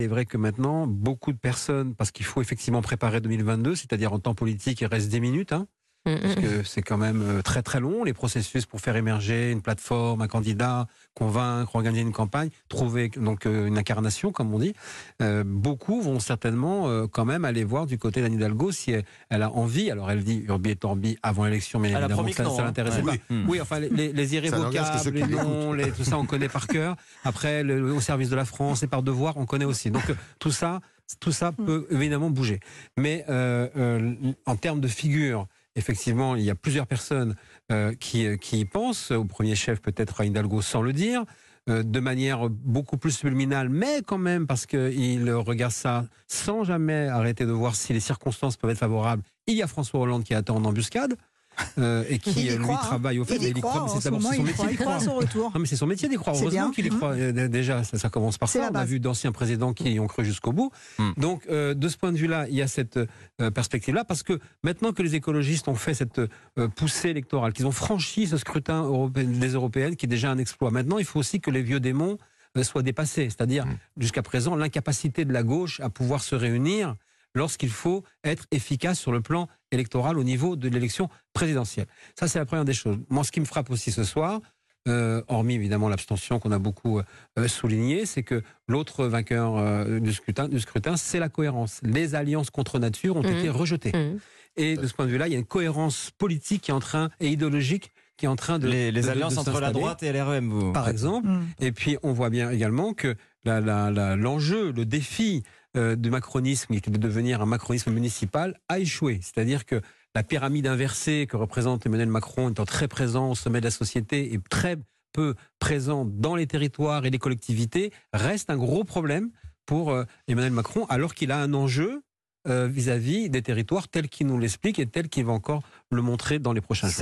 C'est vrai que maintenant, beaucoup de personnes, parce qu'il faut effectivement préparer 2022, c'est-à-dire en temps politique, il reste des minutes, hein, Mm, parce mm. que c'est quand même euh, très très long, les processus pour faire émerger une plateforme, un candidat, convaincre, organiser une campagne, trouver donc euh, une incarnation, comme on dit. Euh, beaucoup vont certainement euh, quand même aller voir du côté d'Anne Hidalgo si elle, elle a envie. Alors elle dit Urbi et Torbi avant l'élection, mais Elle a évidemment ça, ça hein. l'intéressait Ouais. pas. Oui. Oui, enfin les, les- irrévocables, les noms, les- tout ça on connaît par cœur. Après, le, au service de la France et par devoir, on connaît aussi. Donc tout ça, tout ça peut évidemment bouger. Mais euh, euh, en termes de figure, effectivement, il y a plusieurs personnes euh, qui, euh, qui y pensent. Au premier chef, peut-être à Hidalgo sans le dire. euh, de manière beaucoup plus subliminale, mais quand même parce qu'il regarde ça sans jamais arrêter de voir si les circonstances peuvent être favorables. Il y a François Hollande qui attend en embuscade euh, et qui Il y euh, lui croit, hein. travaille au fait. Il y mais il croit, c'est d'abord son il métier croit, d'y il croit à croire. son retour. Non, mais c'est son métier d'y croire. Heureusement qu'il y croit. Euh, Déjà, ça, ça commence par ça. On a vu d'anciens présidents qui y ont cru jusqu'au bout. Mhm. Donc, euh, de ce point de vue-là, il y a cette euh, perspective-là, parce que maintenant que les écologistes ont fait cette euh, poussée électorale, qu'ils ont franchi ce scrutin européen, des européennes, qui est déjà un exploit, maintenant, il faut aussi que les vieux démons soient dépassés. C'est-à-dire, Mhm. jusqu'à présent, l'incapacité de la gauche à pouvoir se réunir lorsqu'il faut être efficace sur le plan électoral au niveau de l'élection présidentielle. Ça, c'est la première des choses. Moi, ce qui me frappe aussi ce soir, euh, hormis évidemment l'abstention qu'on a beaucoup euh, souligné, c'est que l'autre vainqueur euh, du scrutin, du scrutin c'est la cohérence. Les alliances contre nature ont Mhm. été rejetées. Mm. Et de ce point de vue-là, il y a une cohérence politique qui est en train, et idéologique qui est en train de. Les, les de- de- alliances de entre la droite et LREM, vous. Par exemple. Mm. Et puis, on voit bien également que la- la- la- l'enjeu, le défi euh, du macronisme, qui était de devenir un macronisme municipal, a échoué. C'est-à-dire que la pyramide inversée que représente Emmanuel Macron étant très présent au sommet de la société et très peu présent dans les territoires et les collectivités, reste un gros problème pour euh, Emmanuel Macron, alors qu'il a un enjeu euh, vis-à-vis des territoires tel qu'il nous l'explique et tel qu'il va encore le montrer dans les prochains jours.